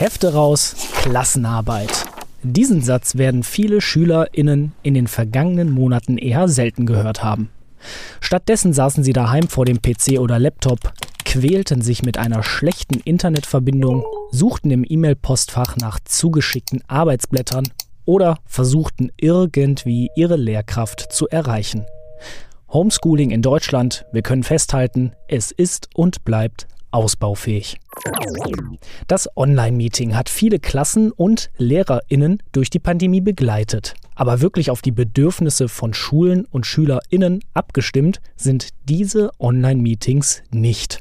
Hefte raus, Klassenarbeit. Diesen Satz werden viele SchülerInnen in den vergangenen Monaten eher selten gehört haben. Stattdessen saßen sie daheim vor dem PC oder Laptop, quälten sich mit einer schlechten Internetverbindung, suchten im E-Mail-Postfach nach zugeschickten Arbeitsblättern oder versuchten irgendwie ihre Lehrkraft zu erreichen. Homeschooling in Deutschland, wir können festhalten, es ist und bleibt ausbaufähig. Das Online-Meeting hat viele Klassen und Lehrerinnen durch die Pandemie begleitet. Aber wirklich auf die Bedürfnisse von Schulen und Schülerinnen abgestimmt sind diese Online-Meetings nicht.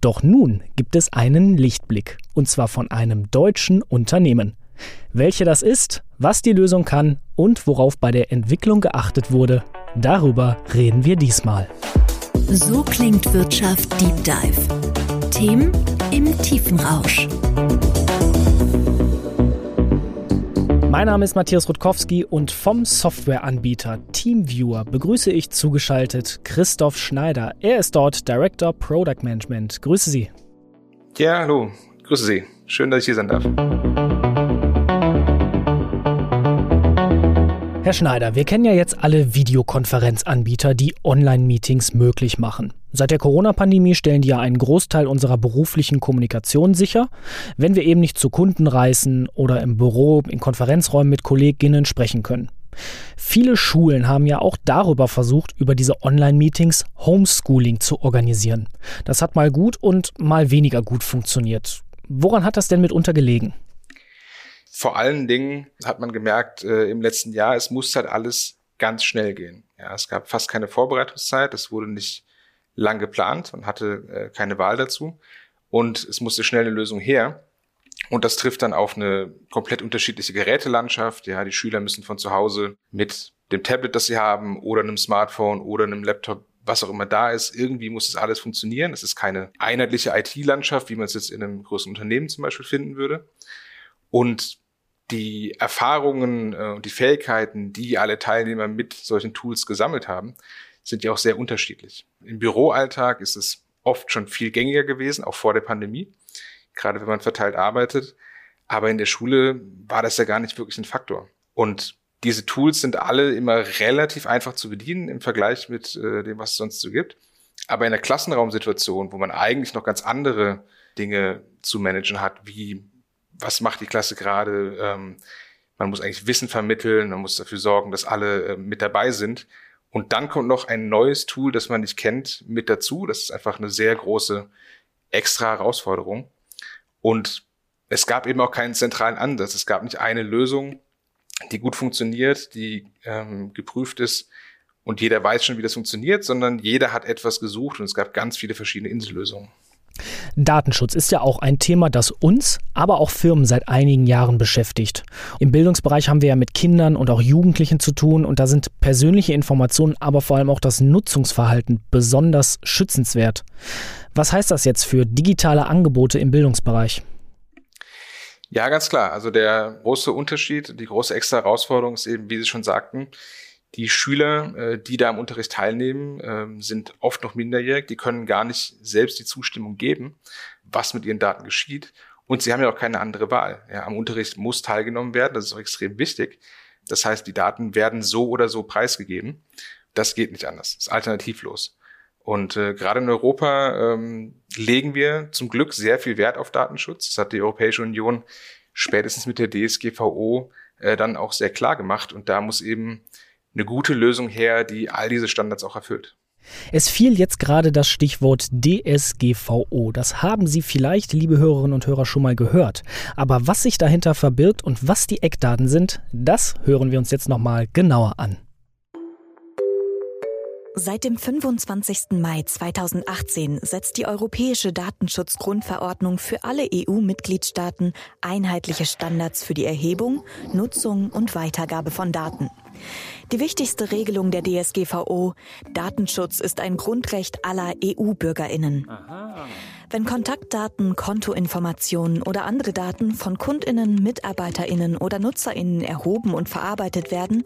Doch nun gibt es einen Lichtblick, und zwar von einem deutschen Unternehmen. Welche das ist, was die Lösung kann und worauf bei der Entwicklung geachtet wurde, darüber reden wir diesmal. So klingt Wirtschaft Deep Dive. Themen im Tiefenrausch. Mein Name ist Matthias Rutkowski und vom Softwareanbieter TeamViewer begrüße ich zugeschaltet Christoph Schneider. Er ist dort Director Product Management. Grüße Sie. Ja, hallo. Grüße Sie. Schön, dass ich hier sein darf. Herr Schneider, wir kennen ja jetzt alle Videokonferenzanbieter, die Online-Meetings möglich machen. Seit der Corona-Pandemie stellen die ja einen Großteil unserer beruflichen Kommunikation sicher, wenn wir eben nicht zu Kunden reisen oder im Büro, in Konferenzräumen mit Kolleginnen sprechen können. Viele Schulen haben ja auch darüber versucht, über diese Online-Meetings Homeschooling zu organisieren. Das hat mal gut und mal weniger gut funktioniert. Woran hat das denn mitunter gelegen? vor allen Dingen hat man gemerkt äh, im letzten Jahr, es muss halt alles ganz schnell gehen. Ja, es gab fast keine Vorbereitungszeit, es wurde nicht lang geplant, man hatte äh, keine Wahl dazu und es musste schnell eine Lösung her. Und das trifft dann auf eine komplett unterschiedliche Gerätelandschaft. Ja, die Schüler müssen von zu Hause mit dem Tablet, das sie haben, oder einem Smartphone oder einem Laptop, was auch immer da ist, irgendwie muss das alles funktionieren. Es ist keine einheitliche IT-Landschaft, wie man es jetzt in einem großen Unternehmen zum Beispiel finden würde. Und die Erfahrungen äh, und die Fähigkeiten, die alle Teilnehmer mit solchen Tools gesammelt haben, sind ja auch sehr unterschiedlich. Im Büroalltag ist es oft schon viel gängiger gewesen, auch vor der Pandemie, gerade wenn man verteilt arbeitet. Aber in der Schule war das ja gar nicht wirklich ein Faktor. Und diese Tools sind alle immer relativ einfach zu bedienen im Vergleich mit äh, dem, was es sonst so gibt. Aber in der Klassenraumsituation, wo man eigentlich noch ganz andere Dinge zu managen hat, wie was macht die Klasse gerade. Ähm, man muss eigentlich Wissen vermitteln, man muss dafür sorgen, dass alle äh, mit dabei sind. Und dann kommt noch ein neues Tool, das man nicht kennt, mit dazu. Das ist einfach eine sehr große extra Herausforderung. Und es gab eben auch keinen zentralen Ansatz. Es gab nicht eine Lösung, die gut funktioniert, die ähm, geprüft ist und jeder weiß schon, wie das funktioniert, sondern jeder hat etwas gesucht und es gab ganz viele verschiedene Insellösungen. Datenschutz ist ja auch ein Thema, das uns, aber auch Firmen seit einigen Jahren beschäftigt. Im Bildungsbereich haben wir ja mit Kindern und auch Jugendlichen zu tun und da sind persönliche Informationen, aber vor allem auch das Nutzungsverhalten besonders schützenswert. Was heißt das jetzt für digitale Angebote im Bildungsbereich? Ja, ganz klar. Also der große Unterschied, die große extra Herausforderung ist eben, wie Sie schon sagten, die Schüler, äh, die da am Unterricht teilnehmen, äh, sind oft noch minderjährig. Die können gar nicht selbst die Zustimmung geben, was mit ihren Daten geschieht. Und sie haben ja auch keine andere Wahl. Ja, am Unterricht muss teilgenommen werden. Das ist auch extrem wichtig. Das heißt, die Daten werden so oder so preisgegeben. Das geht nicht anders. Das ist alternativlos. Und äh, gerade in Europa ähm, legen wir zum Glück sehr viel Wert auf Datenschutz. Das hat die Europäische Union spätestens mit der DSGVO äh, dann auch sehr klar gemacht. Und da muss eben eine gute Lösung her, die all diese Standards auch erfüllt. Es fiel jetzt gerade das Stichwort DSGVO. Das haben Sie vielleicht, liebe Hörerinnen und Hörer, schon mal gehört. Aber was sich dahinter verbirgt und was die Eckdaten sind, das hören wir uns jetzt nochmal genauer an. Seit dem 25. Mai 2018 setzt die Europäische Datenschutzgrundverordnung für alle EU-Mitgliedstaaten einheitliche Standards für die Erhebung, Nutzung und Weitergabe von Daten. Die wichtigste Regelung der DSGVO, Datenschutz ist ein Grundrecht aller EU-Bürgerinnen. Wenn Kontaktdaten, Kontoinformationen oder andere Daten von Kundinnen, Mitarbeiterinnen oder Nutzerinnen erhoben und verarbeitet werden,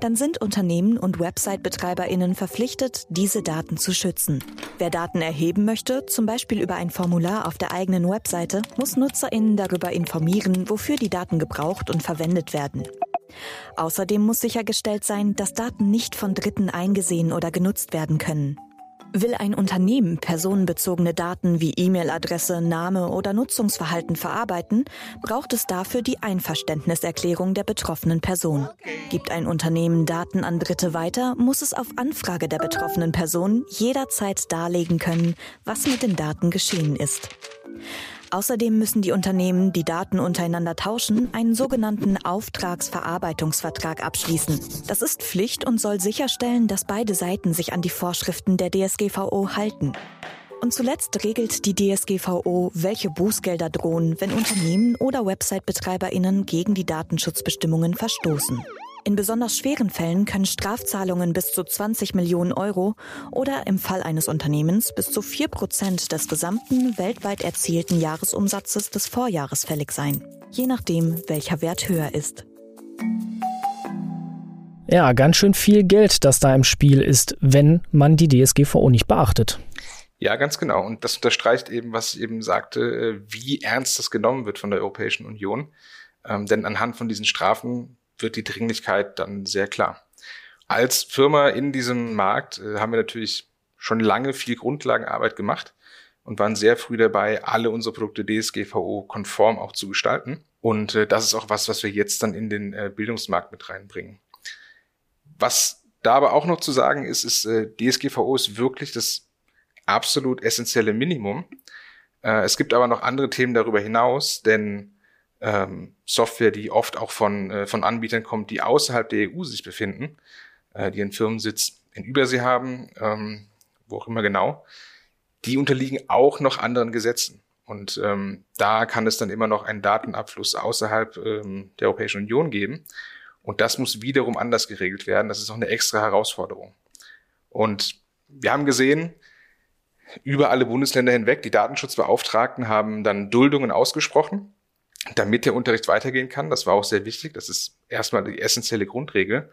dann sind Unternehmen und Website-Betreiberinnen verpflichtet, diese Daten zu schützen. Wer Daten erheben möchte, zum Beispiel über ein Formular auf der eigenen Webseite, muss Nutzerinnen darüber informieren, wofür die Daten gebraucht und verwendet werden. Außerdem muss sichergestellt sein, dass Daten nicht von Dritten eingesehen oder genutzt werden können. Will ein Unternehmen personenbezogene Daten wie E-Mail-Adresse, Name oder Nutzungsverhalten verarbeiten, braucht es dafür die Einverständniserklärung der betroffenen Person. Gibt ein Unternehmen Daten an Dritte weiter, muss es auf Anfrage der betroffenen Person jederzeit darlegen können, was mit den Daten geschehen ist. Außerdem müssen die Unternehmen, die Daten untereinander tauschen, einen sogenannten Auftragsverarbeitungsvertrag abschließen. Das ist Pflicht und soll sicherstellen, dass beide Seiten sich an die Vorschriften der DSGVO halten. Und zuletzt regelt die DSGVO, welche Bußgelder drohen, wenn Unternehmen oder Website-Betreiberinnen gegen die Datenschutzbestimmungen verstoßen. In besonders schweren Fällen können Strafzahlungen bis zu 20 Millionen Euro oder im Fall eines Unternehmens bis zu 4 Prozent des gesamten weltweit erzielten Jahresumsatzes des Vorjahres fällig sein, je nachdem, welcher Wert höher ist. Ja, ganz schön viel Geld, das da im Spiel ist, wenn man die DSGVO nicht beachtet. Ja, ganz genau. Und das unterstreicht eben, was ich eben sagte, äh, wie ernst das genommen wird von der Europäischen Union. Ähm, denn anhand von diesen Strafen wird die Dringlichkeit dann sehr klar. Als Firma in diesem Markt äh, haben wir natürlich schon lange viel Grundlagenarbeit gemacht und waren sehr früh dabei, alle unsere Produkte DSGVO-konform auch zu gestalten. Und äh, das ist auch was, was wir jetzt dann in den äh, Bildungsmarkt mit reinbringen. Was da aber auch noch zu sagen ist, ist, äh, DSGVO ist wirklich das absolut essentielle Minimum. Äh, es gibt aber noch andere Themen darüber hinaus, denn ähm, Software, die oft auch von, äh, von Anbietern kommt, die außerhalb der EU sich befinden, äh, die einen Firmensitz in Übersee haben, ähm, wo auch immer genau, die unterliegen auch noch anderen Gesetzen. Und ähm, da kann es dann immer noch einen Datenabfluss außerhalb ähm, der Europäischen Union geben. Und das muss wiederum anders geregelt werden. Das ist auch eine extra Herausforderung. Und wir haben gesehen, über alle Bundesländer hinweg, die Datenschutzbeauftragten haben dann Duldungen ausgesprochen damit der Unterricht weitergehen kann. Das war auch sehr wichtig. Das ist erstmal die essentielle Grundregel.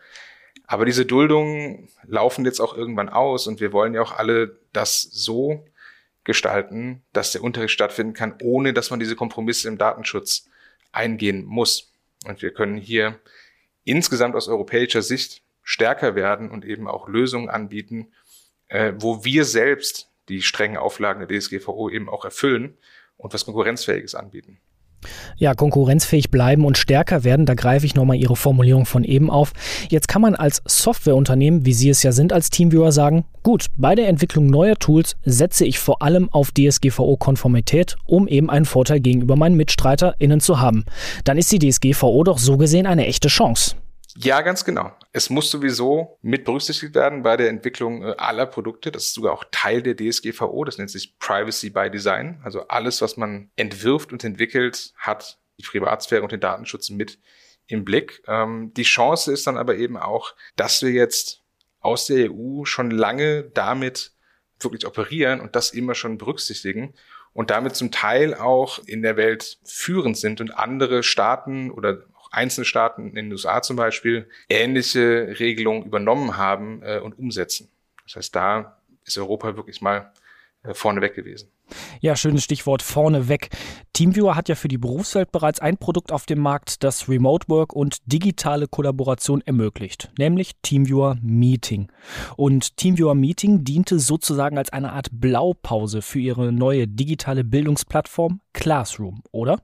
Aber diese Duldungen laufen jetzt auch irgendwann aus und wir wollen ja auch alle das so gestalten, dass der Unterricht stattfinden kann, ohne dass man diese Kompromisse im Datenschutz eingehen muss. Und wir können hier insgesamt aus europäischer Sicht stärker werden und eben auch Lösungen anbieten, äh, wo wir selbst die strengen Auflagen der DSGVO eben auch erfüllen und was Konkurrenzfähiges anbieten. Ja, konkurrenzfähig bleiben und stärker werden, da greife ich nochmal Ihre Formulierung von eben auf. Jetzt kann man als Softwareunternehmen, wie Sie es ja sind als Teamviewer, sagen, gut, bei der Entwicklung neuer Tools setze ich vor allem auf DSGVO-Konformität, um eben einen Vorteil gegenüber meinen MitstreiterInnen zu haben. Dann ist die DSGVO doch so gesehen eine echte Chance. Ja, ganz genau. Es muss sowieso mit berücksichtigt werden bei der Entwicklung äh, aller Produkte. Das ist sogar auch Teil der DSGVO. Das nennt sich Privacy by Design. Also alles, was man entwirft und entwickelt, hat die Privatsphäre und den Datenschutz mit im Blick. Ähm, die Chance ist dann aber eben auch, dass wir jetzt aus der EU schon lange damit wirklich operieren und das immer schon berücksichtigen und damit zum Teil auch in der Welt führend sind und andere Staaten oder einzelne Staaten in den USA zum Beispiel ähnliche Regelungen übernommen haben äh, und umsetzen. Das heißt, da ist Europa wirklich mal äh, vorneweg gewesen. Ja, schönes Stichwort vorneweg. Teamviewer hat ja für die Berufswelt bereits ein Produkt auf dem Markt, das Remote Work und digitale Kollaboration ermöglicht, nämlich Teamviewer Meeting. Und Teamviewer Meeting diente sozusagen als eine Art Blaupause für ihre neue digitale Bildungsplattform Classroom, oder?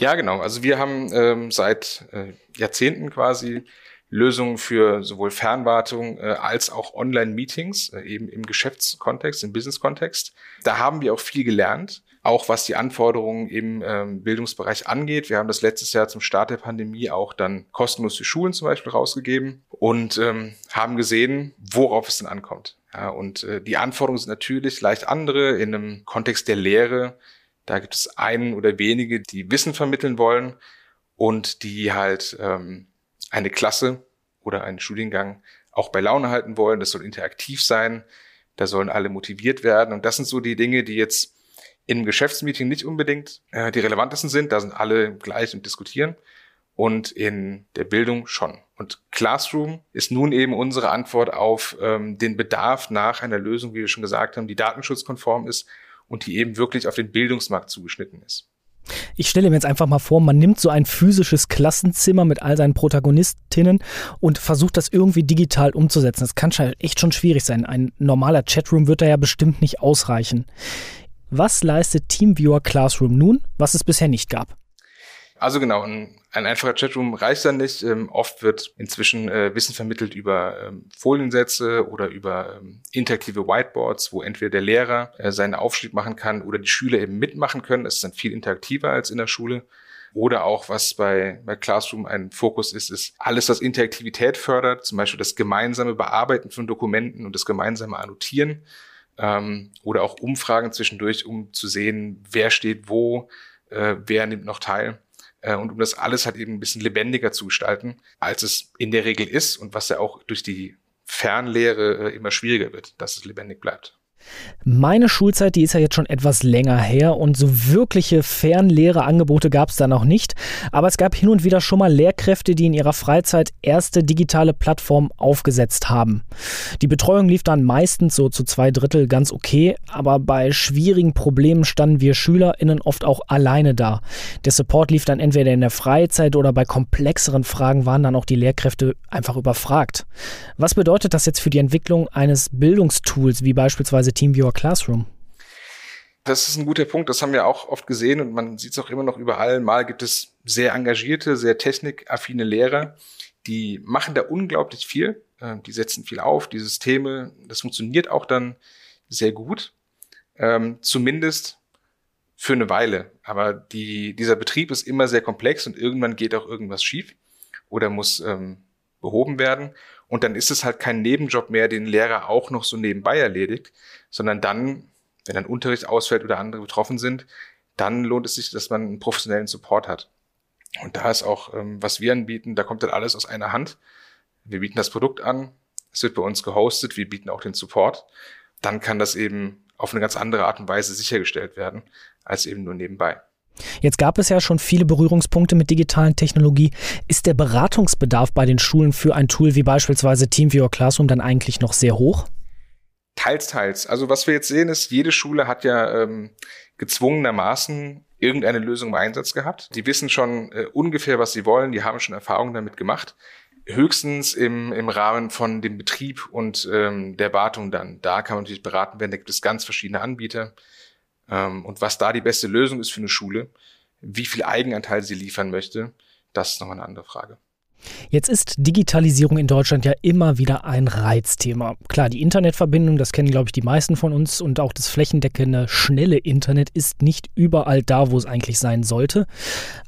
Ja, genau. Also wir haben ähm, seit äh, Jahrzehnten quasi Lösungen für sowohl Fernwartung äh, als auch Online-Meetings, äh, eben im Geschäftskontext, im Business-Kontext. Da haben wir auch viel gelernt, auch was die Anforderungen im ähm, Bildungsbereich angeht. Wir haben das letztes Jahr zum Start der Pandemie auch dann kostenlos für Schulen zum Beispiel rausgegeben und ähm, haben gesehen, worauf es denn ankommt. Ja, und äh, die Anforderungen sind natürlich leicht andere in einem Kontext der Lehre da gibt es einen oder wenige, die Wissen vermitteln wollen und die halt ähm, eine Klasse oder einen Studiengang auch bei Laune halten wollen. Das soll interaktiv sein. da sollen alle motiviert werden. Und das sind so die Dinge, die jetzt im Geschäftsmeeting nicht unbedingt äh, die relevantesten sind. Da sind alle gleich und diskutieren. Und in der Bildung schon. Und Classroom ist nun eben unsere Antwort auf ähm, den Bedarf nach einer Lösung, wie wir schon gesagt haben, die datenschutzkonform ist und die eben wirklich auf den Bildungsmarkt zugeschnitten ist. Ich stelle mir jetzt einfach mal vor, man nimmt so ein physisches Klassenzimmer mit all seinen Protagonistinnen und versucht das irgendwie digital umzusetzen. Das kann echt schon schwierig sein. Ein normaler Chatroom wird da ja bestimmt nicht ausreichen. Was leistet TeamViewer Classroom nun, was es bisher nicht gab? Also genau, ein, ein einfacher Chatroom reicht dann nicht. Ähm, oft wird inzwischen äh, Wissen vermittelt über ähm, Foliensätze oder über ähm, interaktive Whiteboards, wo entweder der Lehrer äh, seinen Aufschrieb machen kann oder die Schüler eben mitmachen können. Das ist dann viel interaktiver als in der Schule. Oder auch, was bei, bei Classroom ein Fokus ist, ist alles, was Interaktivität fördert, zum Beispiel das gemeinsame Bearbeiten von Dokumenten und das gemeinsame Annotieren ähm, oder auch Umfragen zwischendurch, um zu sehen, wer steht wo, äh, wer nimmt noch teil. Äh, und um das alles halt eben ein bisschen lebendiger zu gestalten, als es in der Regel ist und was ja auch durch die Fernlehre äh, immer schwieriger wird, dass es lebendig bleibt. Meine Schulzeit, die ist ja jetzt schon etwas länger her und so wirkliche Fernlehreangebote gab es da noch nicht. Aber es gab hin und wieder schon mal Lehrkräfte, die in ihrer Freizeit erste digitale Plattformen aufgesetzt haben. Die Betreuung lief dann meistens so zu zwei Drittel ganz okay, aber bei schwierigen Problemen standen wir SchülerInnen oft auch alleine da. Der Support lief dann entweder in der Freizeit oder bei komplexeren Fragen waren dann auch die Lehrkräfte einfach überfragt. Was bedeutet das jetzt für die Entwicklung eines Bildungstools wie beispielsweise TeamViewer Classroom? Das ist ein guter Punkt. Das haben wir auch oft gesehen und man sieht es auch immer noch überall. Mal gibt es sehr engagierte, sehr technikaffine Lehrer, die machen da unglaublich viel. Ähm, die setzen viel auf, die Systeme. Das funktioniert auch dann sehr gut. Ähm, zumindest für eine Weile. Aber die, dieser Betrieb ist immer sehr komplex und irgendwann geht auch irgendwas schief oder muss ähm, behoben werden. Und dann ist es halt kein Nebenjob mehr, den Lehrer auch noch so nebenbei erledigt, sondern dann, wenn ein Unterricht ausfällt oder andere betroffen sind, dann lohnt es sich, dass man einen professionellen Support hat. Und da ist auch, ähm, was wir anbieten, da kommt dann alles aus einer Hand. Wir bieten das Produkt an, es wird bei uns gehostet, wir bieten auch den Support. Dann kann das eben auf eine ganz andere Art und Weise sichergestellt werden, als eben nur nebenbei. Jetzt gab es ja schon viele Berührungspunkte mit digitalen Technologie. Ist der Beratungsbedarf bei den Schulen für ein Tool wie beispielsweise TeamViewer Classroom dann eigentlich noch sehr hoch? Teils, teils. Also was wir jetzt sehen ist, jede Schule hat ja ähm, gezwungenermaßen irgendeine Lösung im Einsatz gehabt. Die wissen schon äh, ungefähr, was sie wollen. Die haben schon Erfahrungen damit gemacht. Höchstens im, im Rahmen von dem Betrieb und ähm, der Wartung dann. Da kann man natürlich beraten werden. Da gibt es ganz verschiedene Anbieter. Ähm, und was da die beste Lösung ist für eine Schule, wie viel Eigenanteil sie liefern möchte, das ist nochmal eine andere Frage. Jetzt ist Digitalisierung in Deutschland ja immer wieder ein Reizthema. Klar, die Internetverbindung, das kennen, glaube ich, die meisten von uns und auch das flächendeckende, schnelle Internet ist nicht überall da, wo es eigentlich sein sollte.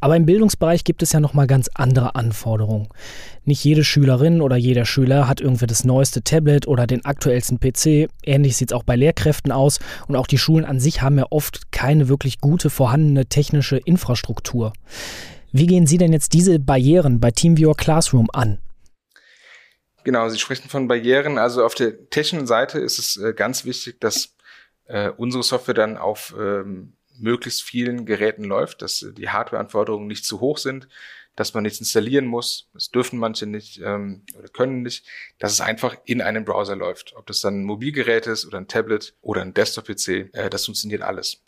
Aber im Bildungsbereich gibt es ja nochmal ganz andere Anforderungen. Nicht jede Schülerin oder jeder Schüler hat irgendwie das neueste Tablet oder den aktuellsten PC. Ähnlich sieht es auch bei Lehrkräften aus. Und auch die Schulen an sich haben ja oft keine wirklich gute vorhandene technische Infrastruktur. Wie gehen Sie denn jetzt diese Barrieren bei TeamViewer Classroom an? Genau, Sie sprechen von Barrieren. Also auf der technischen Seite ist es äh, ganz wichtig, dass äh, unsere Software dann auf ähm, möglichst vielen Geräten läuft, dass die Hardwareanforderungen nicht zu hoch sind, dass man nichts installieren muss. Das dürfen manche nicht ähm, oder können nicht, dass es einfach in einem Browser läuft. Ob das dann ein Mobilgerät ist oder ein Tablet oder ein Desktop-PC, äh, das funktioniert alles.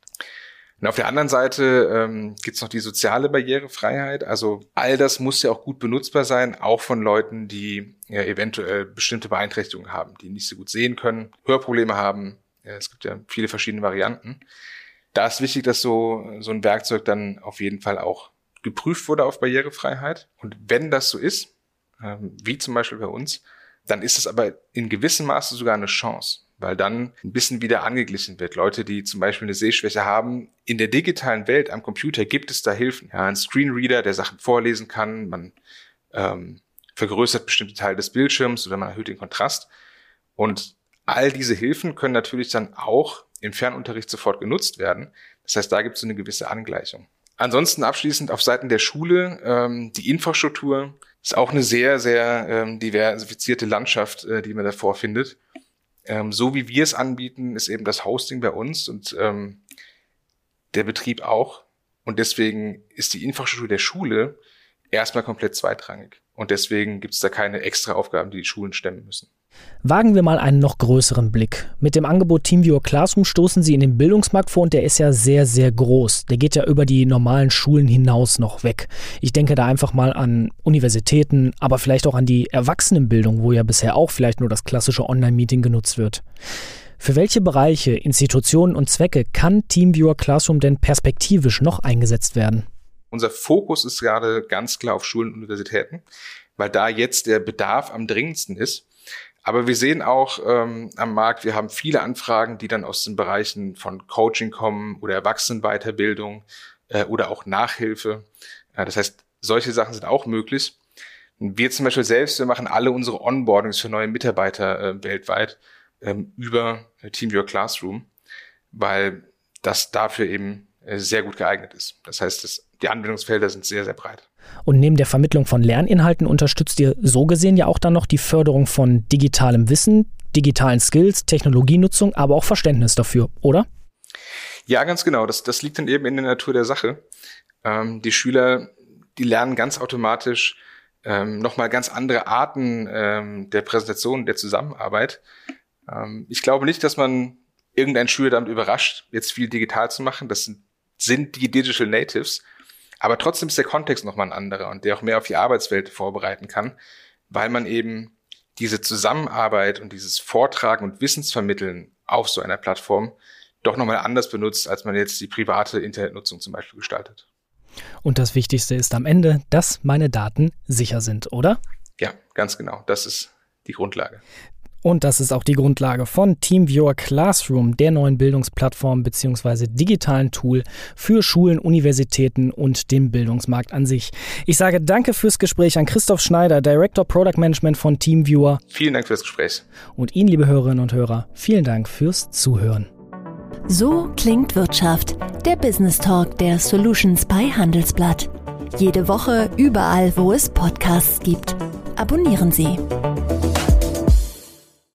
Und auf der anderen Seite ähm, gibt es noch die soziale Barrierefreiheit. Also all das muss ja auch gut benutzbar sein, auch von Leuten, die ja, eventuell bestimmte Beeinträchtigungen haben, die nicht so gut sehen können, Hörprobleme haben. Ja, es gibt ja viele verschiedene Varianten. Da ist wichtig, dass so, so ein Werkzeug dann auf jeden Fall auch geprüft wurde auf Barrierefreiheit. Und wenn das so ist, ähm, wie zum Beispiel bei uns, dann ist es aber in gewissem Maße sogar eine Chance weil dann ein bisschen wieder angeglichen wird. Leute, die zum Beispiel eine Sehschwäche haben, in der digitalen Welt am Computer gibt es da Hilfen. Ja, ein Screenreader, der Sachen vorlesen kann, man ähm, vergrößert bestimmte Teile des Bildschirms oder man erhöht den Kontrast. Und all diese Hilfen können natürlich dann auch im Fernunterricht sofort genutzt werden. Das heißt, da gibt es eine gewisse Angleichung. Ansonsten abschließend auf Seiten der Schule, ähm, die Infrastruktur ist auch eine sehr, sehr ähm, diversifizierte Landschaft, äh, die man da vorfindet. Ähm, so wie wir es anbieten, ist eben das Hosting bei uns und ähm, der Betrieb auch. Und deswegen ist die Infrastruktur der Schule erstmal komplett zweitrangig. Und deswegen gibt es da keine extra Aufgaben, die die Schulen stemmen müssen. Wagen wir mal einen noch größeren Blick. Mit dem Angebot TeamViewer Classroom stoßen Sie in den Bildungsmarkt vor und der ist ja sehr, sehr groß. Der geht ja über die normalen Schulen hinaus noch weg. Ich denke da einfach mal an Universitäten, aber vielleicht auch an die Erwachsenenbildung, wo ja bisher auch vielleicht nur das klassische Online-Meeting genutzt wird. Für welche Bereiche, Institutionen und Zwecke kann TeamViewer Classroom denn perspektivisch noch eingesetzt werden? Unser Fokus ist gerade ganz klar auf Schulen und Universitäten, weil da jetzt der Bedarf am dringendsten ist. Aber wir sehen auch ähm, am Markt, wir haben viele Anfragen, die dann aus den Bereichen von Coaching kommen oder Erwachsenenweiterbildung äh, oder auch Nachhilfe. Äh, das heißt, solche Sachen sind auch möglich. Wir zum Beispiel selbst, wir machen alle unsere Onboardings für neue Mitarbeiter äh, weltweit ähm, über Team Your Classroom, weil das dafür eben sehr gut geeignet ist. Das heißt, das, die Anwendungsfelder sind sehr, sehr breit. Und neben der Vermittlung von Lerninhalten unterstützt ihr so gesehen ja auch dann noch die Förderung von digitalem Wissen, digitalen Skills, Technologienutzung, aber auch Verständnis dafür, oder? Ja, ganz genau. Das, das liegt dann eben in der Natur der Sache. Ähm, die Schüler, die lernen ganz automatisch ähm, nochmal ganz andere Arten ähm, der Präsentation, der Zusammenarbeit. Ähm, ich glaube nicht, dass man irgendein Schüler damit überrascht, jetzt viel digital zu machen. Das sind sind die Digital Natives. Aber trotzdem ist der Kontext nochmal ein anderer und der auch mehr auf die Arbeitswelt vorbereiten kann, weil man eben diese Zusammenarbeit und dieses Vortragen und Wissensvermitteln auf so einer Plattform doch nochmal anders benutzt, als man jetzt die private Internetnutzung zum Beispiel gestaltet. Und das Wichtigste ist am Ende, dass meine Daten sicher sind, oder? Ja, ganz genau. Das ist die Grundlage. Und das ist auch die Grundlage von TeamViewer Classroom, der neuen Bildungsplattform bzw. digitalen Tool für Schulen, Universitäten und den Bildungsmarkt an sich. Ich sage danke fürs Gespräch an Christoph Schneider, Director Product Management von TeamViewer. Vielen Dank fürs Gespräch. Und Ihnen, liebe Hörerinnen und Hörer, vielen Dank fürs Zuhören. So klingt Wirtschaft, der Business Talk der Solutions bei Handelsblatt. Jede Woche überall, wo es Podcasts gibt. Abonnieren Sie.